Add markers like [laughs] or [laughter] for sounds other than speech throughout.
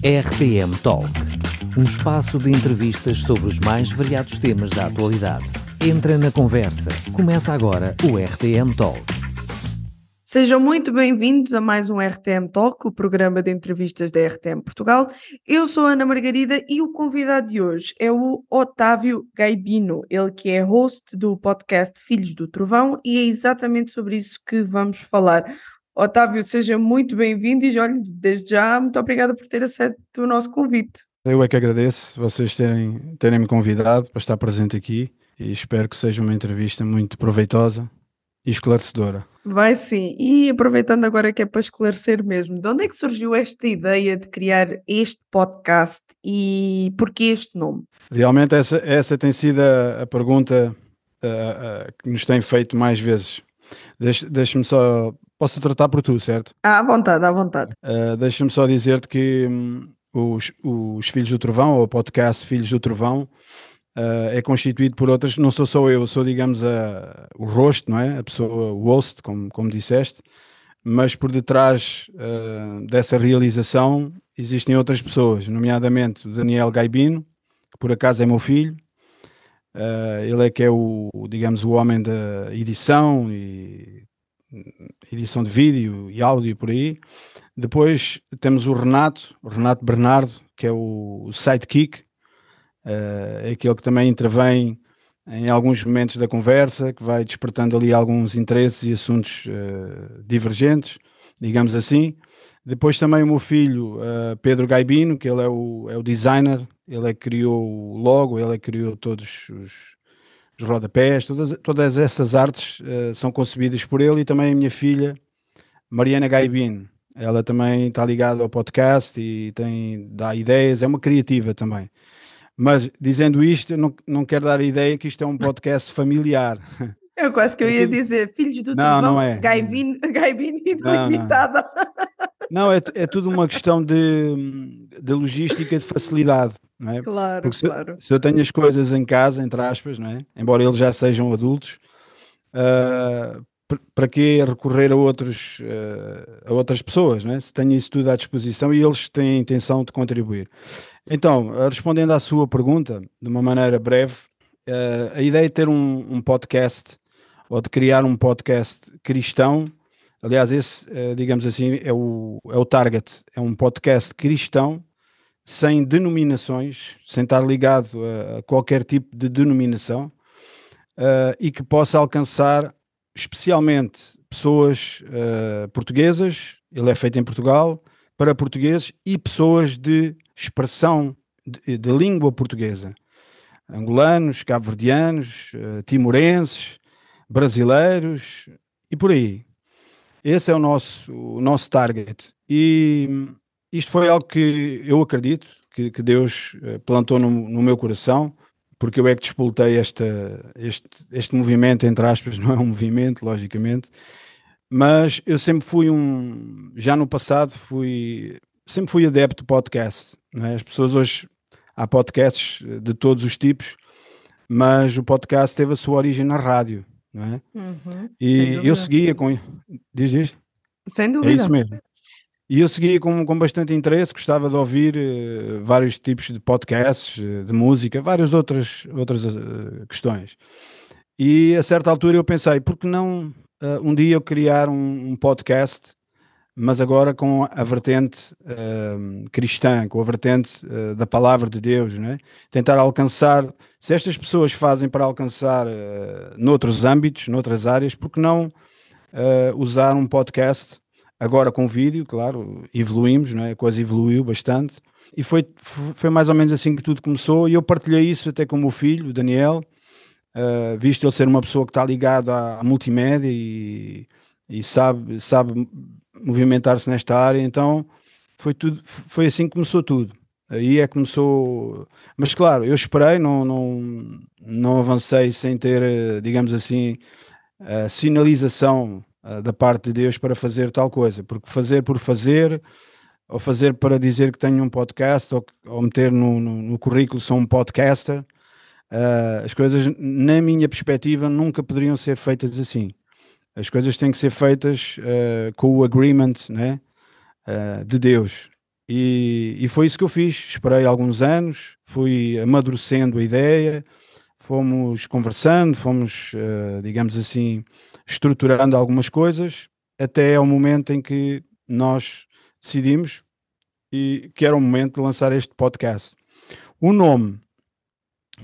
RTM Talk, um espaço de entrevistas sobre os mais variados temas da atualidade. Entra na conversa. Começa agora o RTM Talk. Sejam muito bem-vindos a mais um RTM Talk, o programa de entrevistas da RTM Portugal. Eu sou Ana Margarida e o convidado de hoje é o Otávio Gaibino, ele que é host do podcast Filhos do Trovão e é exatamente sobre isso que vamos falar. Otávio, seja muito bem-vindo e olha, desde já, muito obrigada por ter aceito o nosso convite. Eu é que agradeço vocês terem, terem me convidado para estar presente aqui e espero que seja uma entrevista muito proveitosa e esclarecedora. Vai sim, e aproveitando agora que é para esclarecer mesmo, de onde é que surgiu esta ideia de criar este podcast e porquê este nome? Realmente essa, essa tem sido a, a pergunta que nos tem feito mais vezes. Deixa-me só Posso tratar por tu, certo? À vontade, à vontade. Uh, Deixa-me só dizer-te que um, os, os Filhos do Trovão, ou o podcast Filhos do Trovão, uh, é constituído por outras, não sou só eu, sou, digamos, a, o rosto, não é? A pessoa, o host, como, como disseste, mas por detrás uh, dessa realização existem outras pessoas, nomeadamente o Daniel Gaibino, que por acaso é meu filho, Uh, ele é que é o, digamos, o homem da edição e edição de vídeo e áudio por aí. Depois temos o Renato, o Renato Bernardo, que é o sidekick, uh, aquele que também intervém em alguns momentos da conversa, que vai despertando ali alguns interesses e assuntos uh, divergentes, digamos assim. Depois também o meu filho, uh, Pedro Gaibino, que ele é o, é o designer, ele é que criou o logo, ele é que criou todos os, os rodapés, todas, todas essas artes uh, são concebidas por ele e também a minha filha, Mariana Gaibin. Ela também está ligada ao podcast e tem, dá ideias, é uma criativa também. Mas dizendo isto, não, não quero dar a ideia que isto é um podcast familiar. Eu quase que eu ia dizer, filhos do não, não é. Gaibin, [laughs] Gaibin e Delimitada. Não, não é, é tudo uma questão de, de logística, de facilidade. Não é? Claro, Porque se, claro. Se eu tenho as coisas em casa, entre aspas, não é? embora eles já sejam adultos, uh, para que recorrer a, outros, uh, a outras pessoas, não é? se tenho isso tudo à disposição e eles têm a intenção de contribuir. Então, respondendo à sua pergunta, de uma maneira breve, uh, a ideia de ter um, um, podcast ou de criar um podcast cristão, aliás, esse, digamos assim, é o, é o target, é um podcast cristão sem denominações, sem estar ligado a, qualquer tipo de denominação uh, e que possa alcançar especialmente pessoas uh, portuguesas, ele é feito em Portugal, para portugueses e pessoas de expressão de, de língua portuguesa, angolanos, cabo-verdianos, timorenses, brasileiros e por aí. Esse é o nosso, o nosso target. E isto foi algo que eu acredito que, que Deus eh, plantou no, no, meu coração, porque eu é que despoltei esta, este, este movimento, entre aspas, [laughs] não é um movimento, logicamente, mas eu sempre fui um, já no passado fui, sempre fui adepto de podcast, é? as pessoas hoje, há podcasts de todos os tipos, mas o podcast teve a sua origem na rádio, não é? Uhum, e eu seguia com... Diz, diz? Sem dúvida. É isso mesmo. E eu seguia com, com bastante interesse, gostava de ouvir uh, vários tipos de podcasts, uh, de música, várias outras, outras uh, questões. E a certa altura eu pensei, por que não um dia eu criar um, um, podcast, mas agora com a vertente cristã, com a vertente da palavra de Deus, né? tentar alcançar, se estas pessoas fazem para alcançar noutros âmbitos, noutras áreas, por que não usar um podcast Agora com vídeo, claro, evoluímos, não é? a coisa evoluiu bastante. E foi, foi mais ou menos assim que tudo começou. E eu partilhei isso até com o meu filho, o Daniel, uh, visto ele ser uma pessoa que está ligada à, à multimédia e, e sabe, sabe movimentar-se nesta área. Então foi, tudo, foi assim que começou tudo. Aí é que começou. Mas claro, eu esperei, não, não, não avancei sem ter, eh, digamos assim, a sinalização uh, da parte de Deus para fazer tal coisa, porque fazer por fazer, ou fazer para dizer que tenho um podcast, ou, ou meter no, no, no, currículo sou um podcaster, uh, as coisas, na minha perspectiva, nunca poderiam ser feitas assim. As coisas têm que ser feitas uh, com o agreement né, de Deus. E, e foi isso que eu fiz. Esperei alguns anos, fui amadurecendo a ideia, fomos conversando, fomos, uh, digamos assim, estruturando algumas coisas, até ao momento em que nós decidimos e que era o momento de lançar este podcast. O nome,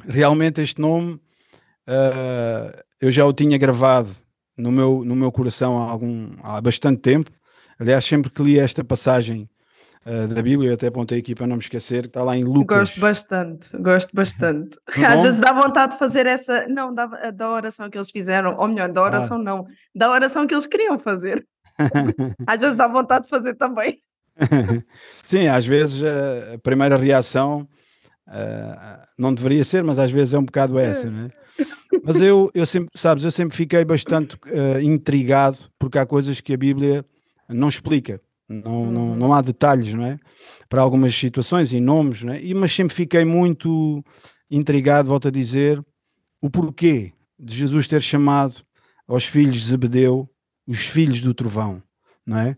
realmente este nome, uh, eu já o tinha gravado no meu, no meu coração há, algum, há bastante tempo. Aliás, sempre que li esta passagem uh, da Bíblia, eu até apontei aqui para não me esquecer, está lá em Lucas. Gosto bastante, gosto bastante. [laughs] Às vezes dá vontade de fazer essa, não, da, da oração que eles fizeram, ou melhor, da ah. oração ah. não, da oração que eles queriam fazer. [laughs] Às vezes dá vontade de fazer também. [laughs] Sim, às vezes a primeira reação uh, não deveria ser, mas às vezes é um bocado essa, não é? Mas eu, eu sempre, sabes, eu sempre fiquei bastante uh, intrigado porque há coisas que a Bíblia não explica, não, não, uhum. não há detalhes, não é? Para algumas situações e nomes, não é? E, mas sempre fiquei muito intrigado, volto a dizer, o porquê de Jesus ter chamado aos filhos de Zebedeu os filhos do trovão, não é?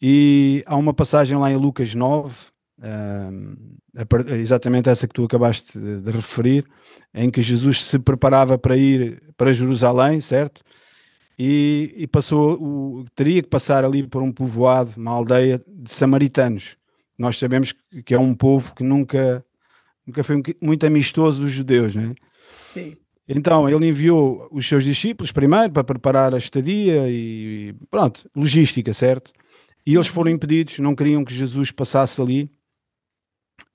E há uma passagem lá em Lucas 9, uh, exatamente essa que tu acabaste de, de, referir, em que Jesus se preparava para ir para Jerusalém, certo? E, e passou, o, teria que passar ali por um povoado, uma aldeia de samaritanos. Nós sabemos que é um povo que nunca, nunca foi muito amistoso dos judeus, não é? Sim. Então ele enviou os seus discípulos primeiro para preparar a estadia e pronto, logística, certo? E eles foram impedidos, não queriam que Jesus passasse ali.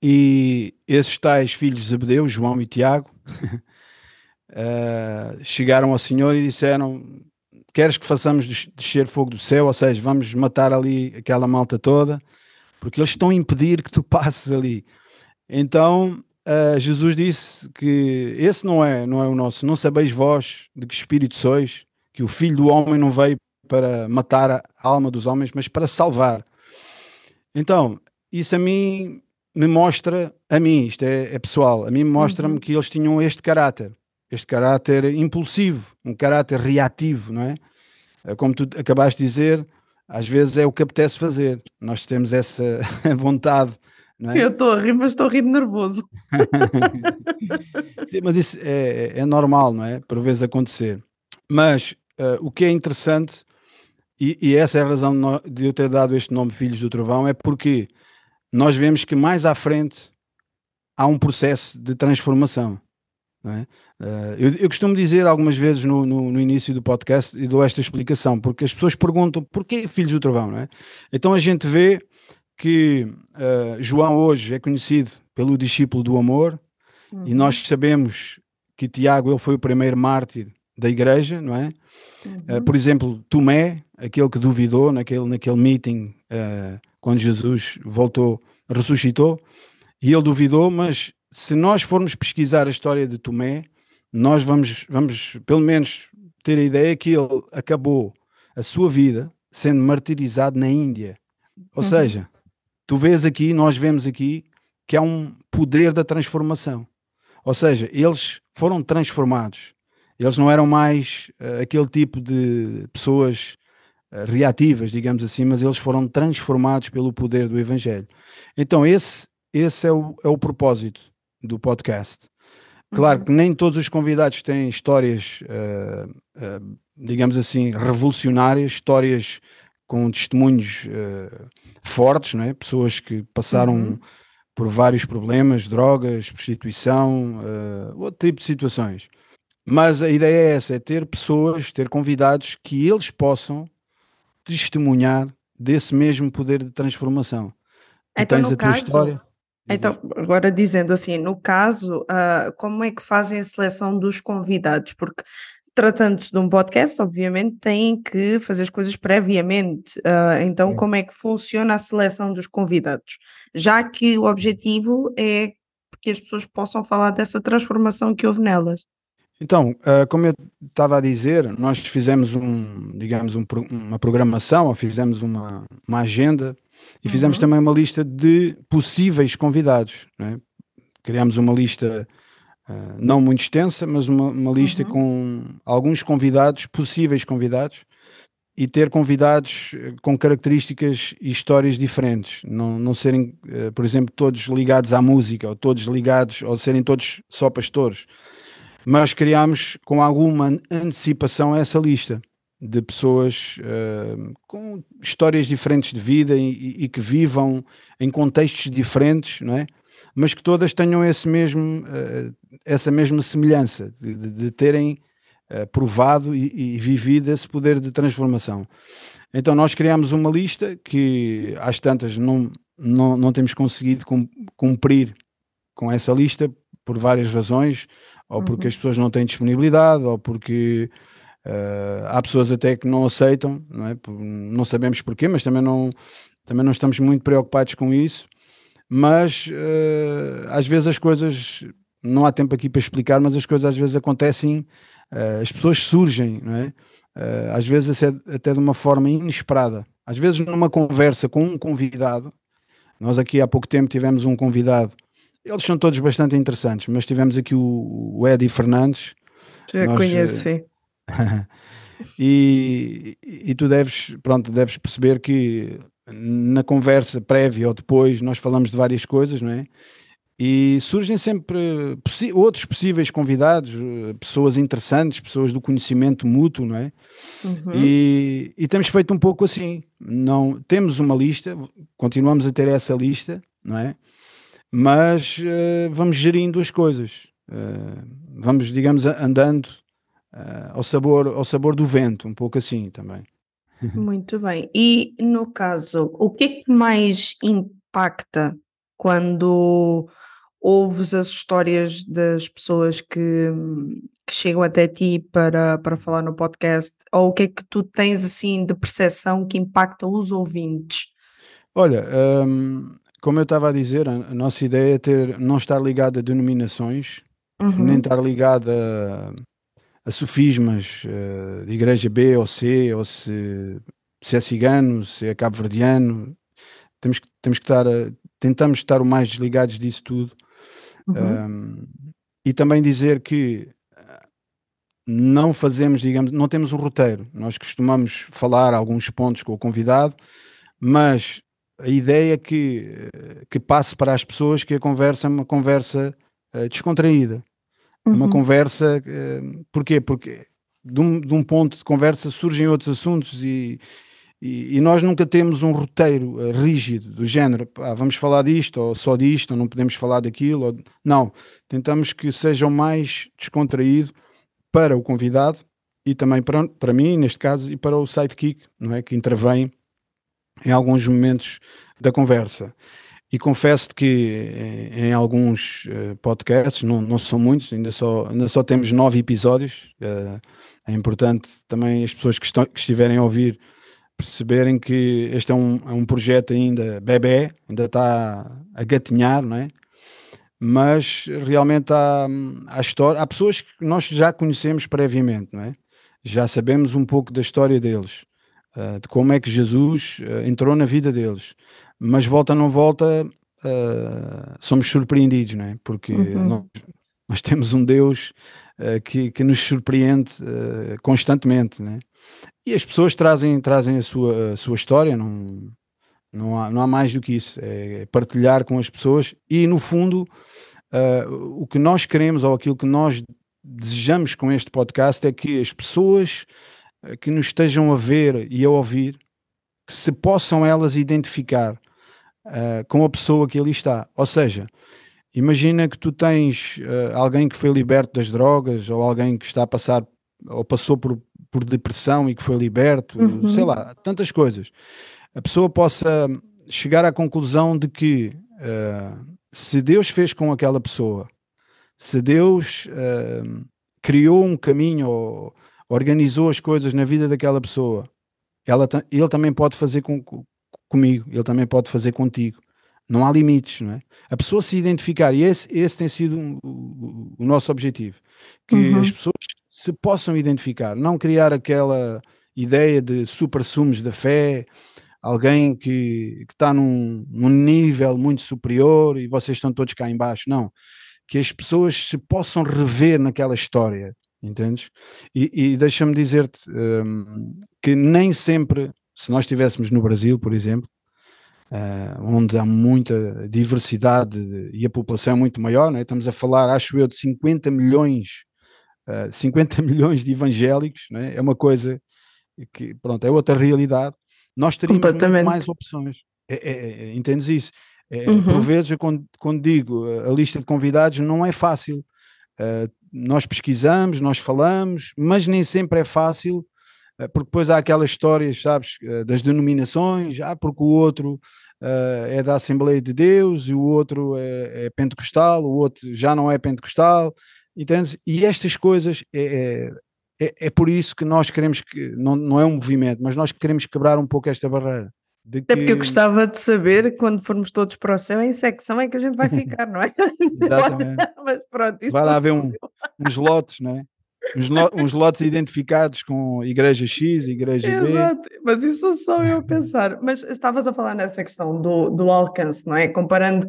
E esses tais filhos de Zebedeu, João e Tiago, uh, [laughs] chegaram ao Senhor e disseram: Queres que façamos descer fogo do céu? Ou seja, vamos matar ali aquela malta toda, porque eles estão a impedir que tu passes ali. Então uh, Jesus disse que esse não é, não é o nosso. Não sabeis vós de que espírito sois, que o Filho do Homem não veio para matar a alma dos homens, mas para salvar. Então, isso a mim me mostra, a mim, isto é, é pessoal, a mim mostra-me uhum. que eles tinham este caráter, este caráter impulsivo, um caráter reativo, não é? é como tu acabaste de dizer, às vezes é o que apetece fazer. Nós temos essa [laughs] vontade. Não é? Eu estou a rir, mas estou a rir nervoso. [laughs] Sim, mas isso é, é, normal, não é? Por vezes acontecer. Mas uh, o que é interessante e, e, essa é a razão de eu ter dado este nome Filhos do Trovão, é porque nós vemos que mais à frente há um processo de transformação. É? Uh, eu, eu, costumo dizer algumas vezes no, no, no, início do podcast e dou esta explicação, porque as pessoas perguntam porquê Filhos do Trovão, não é? Então a gente vê que uh, João hoje é conhecido pelo discípulo do amor uhum. e nós sabemos que Tiago ele foi o primeiro mártir da igreja, não é? Uhum. Uh, por exemplo, Tomé, aquele que duvidou naquele, naquele meeting uh, quando Jesus voltou, ressuscitou, e ele duvidou, mas se nós formos pesquisar a história de Tomé, nós vamos, vamos pelo menos ter a ideia que ele acabou a sua vida sendo martirizado na Índia. Ou uhum. seja, tu vês aqui, nós vemos aqui que há um poder da transformação. Ou seja, eles foram transformados. Eles não eram mais uh, aquele tipo de pessoas uh, reativas, digamos assim, mas eles foram transformados pelo poder do Evangelho. Então, esse, esse é, o, é o propósito do podcast. Claro uhum. que nem todos os convidados têm histórias, uh, digamos assim, revolucionárias, histórias com testemunhos fortes, não é? pessoas que passaram. Uhum por vários problemas, drogas, prostituição, uh, outro tipo de situações. Mas a ideia é essa: é ter pessoas, ter convidados que eles possam testemunhar desse mesmo poder de transformação. Tu então, tens a tua história. Então, agora dizendo assim, no caso, uh, como é que fazem a seleção dos convidados? Porque tratando-se de um podcast, obviamente têm que fazer as coisas previamente. Uh, então, como é que funciona a seleção dos convidados? Já que o objetivo é que as pessoas possam falar dessa transformação que houve nelas. Então, uh, como eu estava a dizer, nós fizemos um, digamos, um, uma programação, ou fizemos uma, uma agenda e fizemos uhum. também uma lista de possíveis convidados. É? Criámos uma lista uh, não muito extensa, mas uma, uma lista uhum. com alguns convidados, possíveis convidados, e ter convidados eh, com características e histórias diferentes, não, não serem, uh, por exemplo, todos ligados à música, ou todos ligados, ou serem todos só pastores. Mas criámos com alguma antecipação essa lista de pessoas uh, com histórias diferentes de vida e, e, que vivam em contextos diferentes, não é? Mas que todas tenham esse mesmo, uh, essa mesma semelhança de, de, de terem uh, provado e, e, vivido esse poder de transformação. Então nós criamos uma lista que às tantas não, não, não temos conseguido cumprir com essa lista por várias razões, ou porque uhum. as pessoas não têm disponibilidade, ou porque uh, há pessoas até que não aceitam, não, é? não sabemos porquê, mas também não, também não estamos muito preocupados com isso. Mas uh, às vezes as coisas, não há tempo aqui para explicar, mas as coisas às vezes acontecem Uh, as pessoas surgem, não é? Às vezes até de uma forma inesperada. Às vezes numa conversa com um convidado, nós aqui há pouco tempo tivemos um convidado, eles são todos bastante interessantes, mas tivemos aqui o, o Eddie Fernandes. Já nós, conheço, sim. [laughs] e, e tu deves, pronto, deves perceber que na conversa prévia ou depois nós falamos de várias coisas, não é? E surgem sempre outros possíveis convidados, eh, pessoas interessantes, pessoas do conhecimento mútuo, não é? Uhum. E, e, temos feito um pouco assim. Não temos uma lista, continuamos a ter essa lista, não é? Mas uh, vamos gerindo as coisas, uh, vamos, digamos, andando uh, ao sabor ao sabor do vento, um pouco assim também. Muito bem. E no caso, o que é que mais impacta quando ouves as histórias das pessoas que, que chegam até ti para, para falar no podcast? Ou o que é que tu tens assim de percepção que impacta os ouvintes? Olha, um, como eu estava a dizer, a, nossa ideia é ter, não estar ligada a denominações, uhum. nem estar ligada a, a sofismas uh, de igreja B ou C, ou se, se é cigano, se é cabo-verdiano. Temos que, temos que estar, tentamos estar o mais desligados disso tudo Uhum. Um, e também dizer que ah, não fazemos, digamos, não temos um roteiro. Nós costumamos falar alguns pontos com o convidado, mas a ideia é que, que passe para as pessoas que a conversa é uma conversa descontraída. Uhum. Uma conversa. Uh, porquê? Porque de um, de um, ponto de conversa surgem outros assuntos e, e, e, nós nunca temos um roteiro uh, rígido do género, vamos falar disto ou só disto, ou não podemos falar daquilo. Ou... Não, tentamos que seja o mais descontraído para o convidado e também para, para mim, neste caso, e para o sidekick, não é? que intervém em alguns momentos da conversa. E confesso que em, em alguns uh, podcasts, não, não são muitos, ainda só, ainda só temos nove episódios. Uh, é importante também as pessoas que, estão, que estiverem a ouvir perceberem que este é um, é um projeto ainda bebê, ainda está a gatinhar, não é? Mas realmente há, há, história, há pessoas que nós já conhecemos previamente, não é? Já sabemos um pouco da história deles, uh, de como é que Jesus entrou na vida deles. Mas volta ou não volta, uh, somos surpreendidos, não é? Porque uhum. nós, nós, temos um Deus que, que nos surpreende constantemente, não é? E as pessoas trazem, trazem a, sua, a sua história, não, não, há, não há mais do que isso. É partilhar com as pessoas e, no fundo, uh, o que nós queremos ou aquilo que nós desejamos com este podcast é que as pessoas que nos estejam a ver e a ouvir, que se possam elas identificar uh, com a pessoa que ali está. Ou seja, imagina que tu tens uh, alguém que foi liberto das drogas ou alguém que está a passar ou passou por por depressão e que foi liberto, uhum. sei lá, tantas coisas. A pessoa possa chegar à conclusão de que uh, se Deus fez com aquela pessoa, se Deus criou um caminho ou organizou as coisas na vida daquela pessoa, ela, ele também pode fazer com, comigo, ele também pode fazer contigo. Não há limites, não é? A pessoa se identificar, e esse, esse tem sido um, o, o, nosso objetivo, que uhum. as pessoas se possam identificar, não criar aquela ideia de super-sumos da fé, alguém que, que está num, num, nível muito superior e vocês estão todos cá embaixo, não. Que as pessoas se possam rever naquela história entendes? E, e deixa-me dizer-te um, que nem sempre, se nós estivéssemos no Brasil, por exemplo, uh, onde há muita diversidade e a população é muito maior, é? estamos a falar, acho eu, de 50 milhões, uh, 50 [laughs] milhões de evangélicos, é? é uma coisa que, pronto, é outra realidade. Nós teríamos muito mais opções. É, é, é, entendes isso? Uhum. Por vezes, quando, quando, digo a lista de convidados, não é fácil. Uh, nós pesquisamos, nós falamos, mas nem sempre é fácil, porque depois há aquelas histórias, sabes, uh, das denominações, ah, porque o outro é da Assembleia de Deus e o outro é, é, pentecostal, o outro já não é pentecostal, entendes? E estas coisas é, é, é, é por isso que nós queremos que, não, não é um movimento, mas nós queremos quebrar um pouco esta barreira. De que... Até porque eu gostava de saber, quando formos todos para o céu, em secção é que a gente vai [laughs] ficar, não é? Exatamente. [laughs] Mas pronto, isso vai lá haver um, uns lotes, não é? Uns, lo, uns lotes identificados com igreja X, igreja B. Exato, mas isso sou eu a pensar. Mas estavas a falar nessa questão do, do alcance, não é? Comparando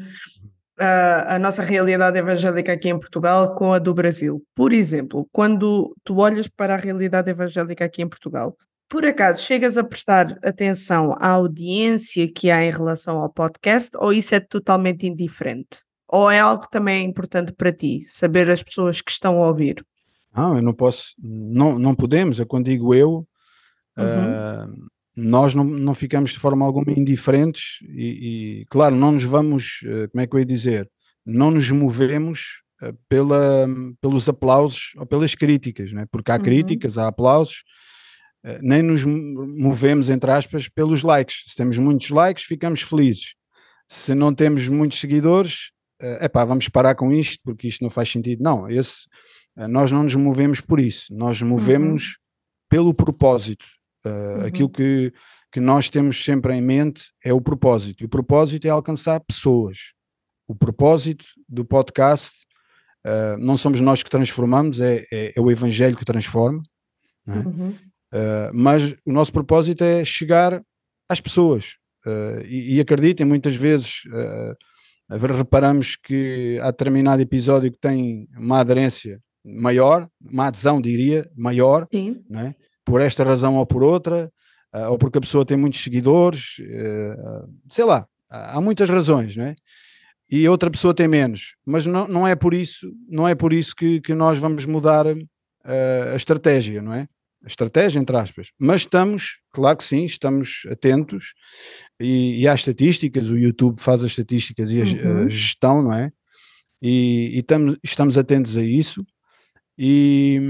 uh, a nossa realidade evangélica aqui em Portugal com a do Brasil. Por exemplo, quando tu olhas para a realidade evangélica aqui em Portugal, por acaso chegas a prestar atenção à audiência que há em relação ao podcast ou isso é totalmente indiferente? Ou é algo também importante para ti, saber as pessoas que estão a ouvir? Não, eu não posso, não, não podemos, é quando digo eu, uhum. uh, nós não, não ficamos de forma alguma indiferentes e, e, claro, não nos vamos, uh, como é que eu ia dizer, não nos movemos uh, pela, pelos aplausos ou pelas críticas, né? porque há uhum. críticas, há aplausos, nem nos movemos, entre aspas, pelos likes. Se temos muitos likes, ficamos felizes. Se não temos muitos seguidores, é pá, vamos parar com isto, porque isto não faz sentido. Não, esse, nós não nos movemos por isso, nós movemos uhum. pelo propósito. Uh, uhum. Aquilo que, que nós temos sempre em mente é o propósito. E o propósito é alcançar pessoas. O propósito do podcast não somos nós que transformamos, é, é, é o Evangelho que transforma. É? Uhum. Uh, mas o nosso propósito é chegar às pessoas. Uh, e, e, acreditem, muitas vezes uh, reparamos que há determinado episódio que tem uma aderência maior, uma adesão, diria, maior, né? por esta razão ou por outra, ou porque a pessoa tem muitos seguidores, sei lá, há muitas razões, não é? E outra pessoa tem menos, mas não, não é por isso, não é por isso que, que nós vamos mudar a estratégia, não é? estratégia, entre aspas, mas estamos, claro que sim, estamos atentos e, e há estatísticas, o YouTube faz as estatísticas e a, uhum. a gestão, não é? E, e estamos, estamos atentos a isso. E,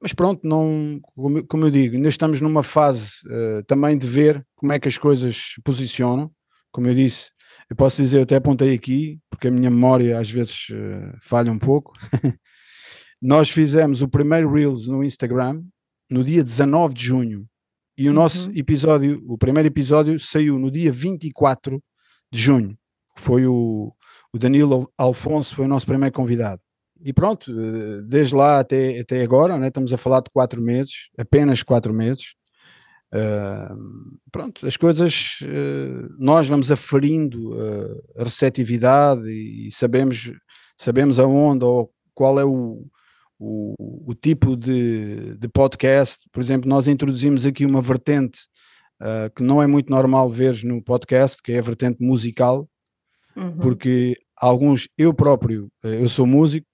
mas pronto, não, como, como eu digo, ainda estamos numa fase uh, também de ver como é que as coisas se posicionam. Como eu disse, eu posso dizer, eu até apontei aqui, porque a minha memória às vezes uh, falha um pouco. [laughs] Nós fizemos o primeiro Reels no Instagram, no dia 19 de junho e o nosso uhum. episódio, o primeiro episódio saiu no dia 24 de junho. Foi o, o Danilo Alfonso, foi o nosso primeiro convidado. E pronto, eh, desde lá até, até agora, né, estamos a falar de quatro meses, apenas quatro meses. Uh, pronto, as coisas uh, nós vamos aferindo uh, a receptividade e sabemos, sabemos aonde ou qual é o, o, o tipo de, de, podcast. Por exemplo, nós introduzimos aqui uma vertente que não é muito normal ver no podcast, que é a vertente musical, uhum. porque alguns, eu próprio, eu sou músico,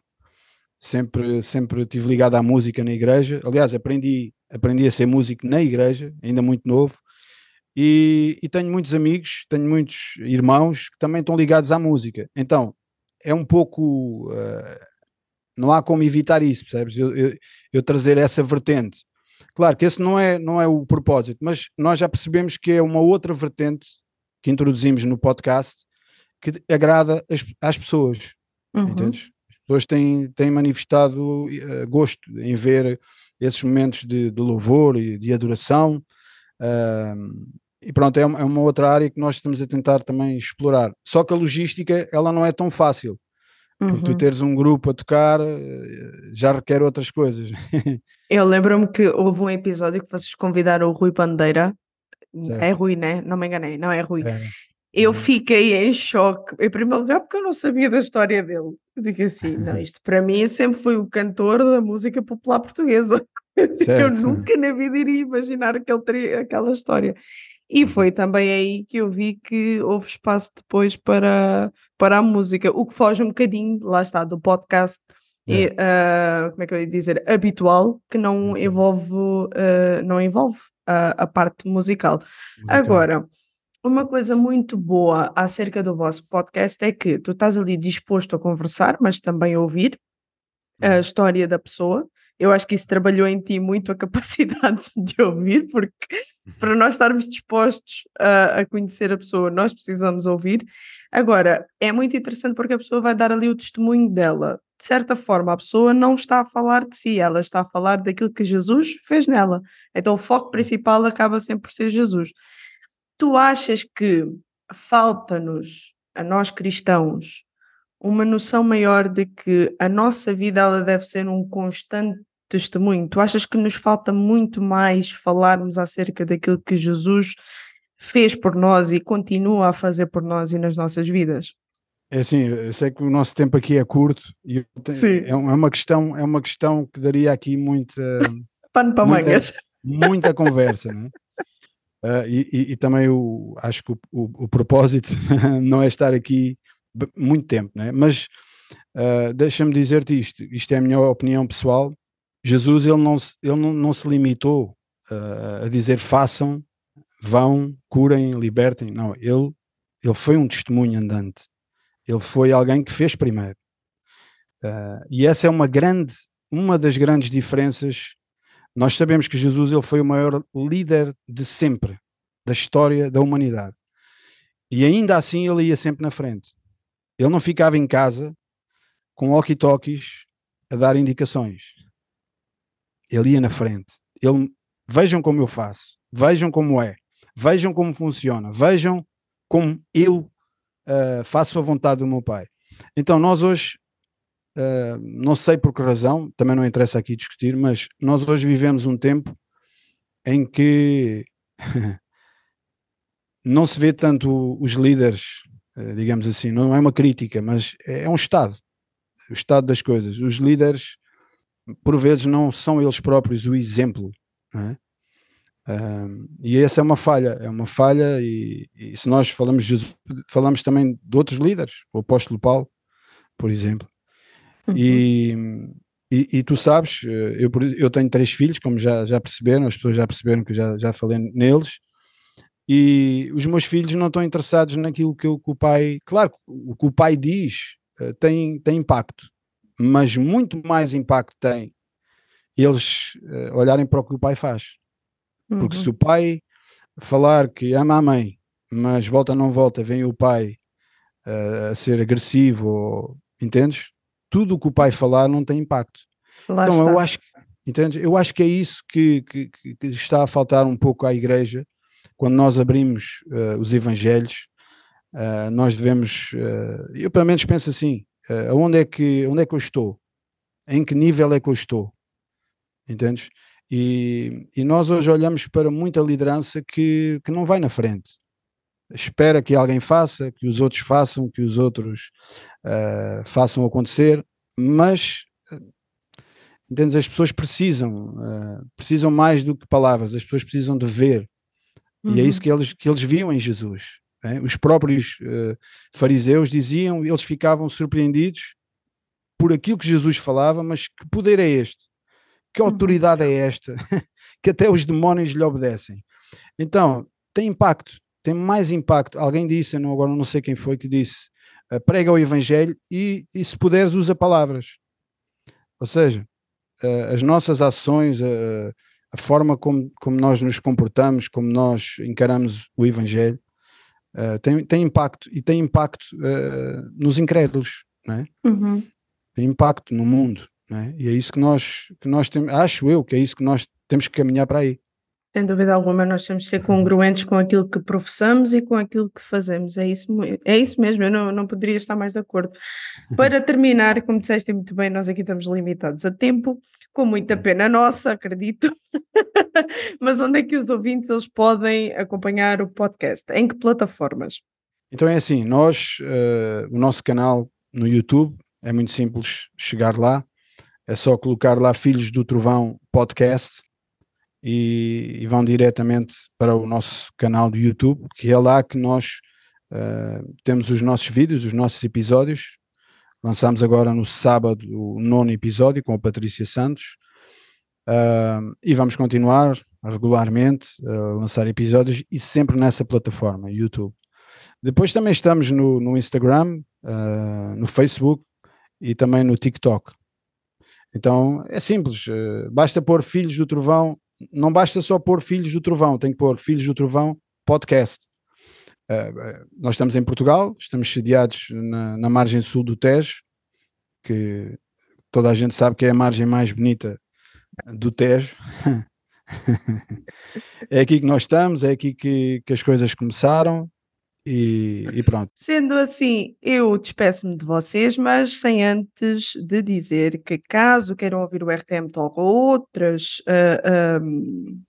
sempre, sempre estive ligado à música na igreja. Aliás, aprendi, aprendi a ser músico na igreja, ainda muito novo. E, e tenho muitos amigos, tenho muitos irmãos que também estão ligados à música. Então, é um pouco uh, não há como evitar isso, percebes? Eu, eu, eu, trazer essa vertente. Claro que esse não é, não é o propósito, mas nós já percebemos que é uma outra vertente que introduzimos no podcast que agrada as, às pessoas. Uhum. Entendes? As pessoas têm, têm manifestado uh, gosto em ver esses momentos de, de louvor e de adoração. Uh, e pronto, é uma, é uma outra área que nós estamos a tentar também explorar. Só que a logística, ela não é tão fácil. Porque uhum. tu teres um grupo a tocar eh, já requer outras coisas. Eu [laughs] lembro-me que houve um episódio que vocês convidaram o Rui Bandeira. Certo. É Rui, né? Não me enganei, não é Rui. É. Eu uhum. fiquei em choque, em primeiro lugar, porque eu não sabia da história dele. Digo assim, não, isto para mim sempre foi o cantor da música popular portuguesa. [laughs] Eu nunca na vida iria imaginar que ele teria aquela história. E uhum. foi também aí que eu vi que houve espaço depois para, para a música, o que foge um bocadinho, lá está, do podcast, e, uh, como é que eu ia dizer, habitual, que não uhum. envolve, uh, não envolve a, a parte musical. musical. Agora, uma coisa muito boa acerca do vosso podcast é que tu estás ali disposto a conversar, mas também a ouvir a uhum. história da pessoa eu acho que isso trabalhou em ti muito a capacidade [laughs] de ouvir, porque para nós estarmos dispostos a, a, conhecer a pessoa, nós precisamos ouvir. Agora, é muito interessante porque a pessoa vai dar ali o testemunho dela. De certa forma, a pessoa não está a falar de si, ela está a falar daquilo que Jesus fez nela. Então, o foco principal acaba sempre por ser Jesus. Tu achas que falta-nos, a nós cristãos, uma noção maior de que a nossa vida ela deve ser um constante testemunho. Tu achas que nos falta muito mais falarmos acerca daquilo que Jesus fez por nós e continua a fazer por nós e nas nossas vidas? É assim, eu sei que o nosso tempo aqui é curto e tenho, é, é uma questão, é uma questão que daria aqui muita [laughs] pano para muita, mangas. Muita conversa, não é? Uh, e, e, e, também o, acho que o, o, o propósito [laughs] não é estar aqui muito tempo, né? mas uh, deixa-me dizer-te isto, isto é a minha opinião pessoal, Jesus ele não, ele não, não se limitou uh, a dizer façam, vão, curem, libertem, não, ele, ele foi um testemunho andante, ele foi alguém que fez primeiro, e essa é uma grande, uma das grandes diferenças, nós sabemos que Jesus ele foi o maior líder de sempre, da história da humanidade, e ainda assim ele ia sempre na frente, ele não ficava em casa com walkie-talkies a dar indicações. Ele ia na frente. Ele, vejam como eu faço, vejam como é, vejam como funciona, vejam como eu uh, faço a vontade do meu pai. Então, nós hoje, uh, não sei por que razão, também não interessa aqui discutir, mas nós hoje vivemos um tempo em que [laughs] não se vê tanto os líderes eh, digamos assim, não é uma crítica, mas é, é um estado, o estado das coisas. Os líderes, por vezes, não são eles próprios o exemplo, é? e essa é uma falha, é uma falha, e, e, se nós falamos Jesus, falamos também de outros líderes, o apóstolo Paulo, por exemplo. Uhum. E, e, e, tu sabes, eh, eu, eu tenho três filhos, como já, já perceberam, as pessoas já perceberam que já, já falei neles, e os meus filhos não estão interessados naquilo que, eu, que o pai. Claro, o que o pai diz uh, tem, tem impacto, mas muito mais impacto tem eles uh, olharem para o que o pai faz. Uhum. Porque se uhum. o pai falar que ama a mãe, mas volta não volta, vem o pai uh, a ser agressivo, ou, entendes? Tudo o que o pai falar não tem impacto. Lá então está. eu acho, entendes? eu acho que é isso que, que, que está a faltar um pouco à igreja quando nós abrimos uh, os evangelhos, uh, nós devemos, uh, eu pelo menos penso assim, onde, é que, onde é que eu estou? Em que nível é que eu estou? Entendes? E, e nós hoje olhamos para muita liderança que, que não vai na frente. Espera que alguém faça, que os outros façam, que os outros façam acontecer, mas entendes? As pessoas precisam, precisam mais do que palavras, as pessoas precisam de ver, Uhum. E é isso uhum. que eles, que eles viam em Jesus. Né? Os próprios uh, fariseus diziam, eles ficavam surpreendidos por aquilo que Jesus falava, mas que poder é este? Que uhum. autoridade é esta? [laughs] que até os demónios lhe obedecem. Então, tem impacto, tem mais impacto. Alguém disse, não, agora não sei quem foi que disse, uh, prega o Evangelho e, e se puderes usa palavras. Ou seja, uh, as nossas ações, uh, a forma como, como nós nos comportamos, como nós encaramos o Evangelho, tem, tem impacto e tem impacto nos incrédulos, não é? Uhum. tem impacto no mundo, é? e é isso que nós, que nós temos, acho eu que é isso que nós temos que caminhar para aí. Sem dúvida alguma, nós temos de ser congruentes com aquilo que professamos e com aquilo que fazemos. É isso, é isso mesmo, eu não, não poderia estar mais de acordo. Para terminar, como disseste muito bem, nós aqui estamos limitados a tempo, com muita pena nossa, acredito. [laughs] Mas onde é que os ouvintes eles podem acompanhar o podcast? Em que plataformas? Então é assim, nós, uh, o nosso canal no YouTube é muito simples chegar lá. É só colocar lá Filhos do Trovão Podcast e, e vão diretamente para o nosso canal do YouTube, que é lá que nós uh, temos os nossos vídeos, os nossos episódios. Lançamos agora no sábado o nono episódio com a Patrícia Santos. Uh, e vamos continuar regularmente a lançar episódios e sempre nessa plataforma, YouTube. Depois também estamos no, no Instagram, uh, no Facebook e também no TikTok. Então é simples, uh, basta pôr Filhos do Trovão, não basta só pôr Filhos do Trovão, tem que pôr Filhos do Trovão Podcast. Uh, nós estamos em Portugal, estamos sediados na, na, margem sul do Tejo, que toda a gente sabe que é a margem mais bonita do Tejo. [laughs] é aqui que nós estamos, é aqui que, que as coisas começaram e, e, pronto. Sendo assim, eu despeço-me de vocês, mas sem antes de dizer que caso queiram ouvir o RTM Talk ou outras uh, um,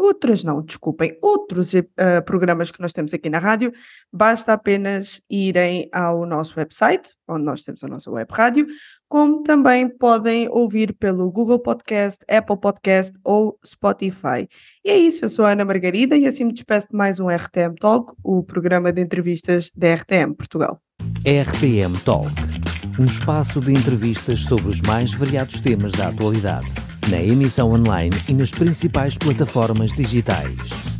outras não, desculpem, outros uh, programas que nós temos aqui na rádio, basta apenas irem ao nosso website, onde nós temos a nossa web rádio, como também podem ouvir pelo Google Podcast, Apple Podcast ou Spotify. E é isso, eu sou a Ana Margarida e assim me despeço de mais um RTM Talk, o programa de entrevistas da RTM Portugal. RTM Talk, um espaço de entrevistas sobre os mais variados temas da atualidade na emissão online e nas principais plataformas digitais.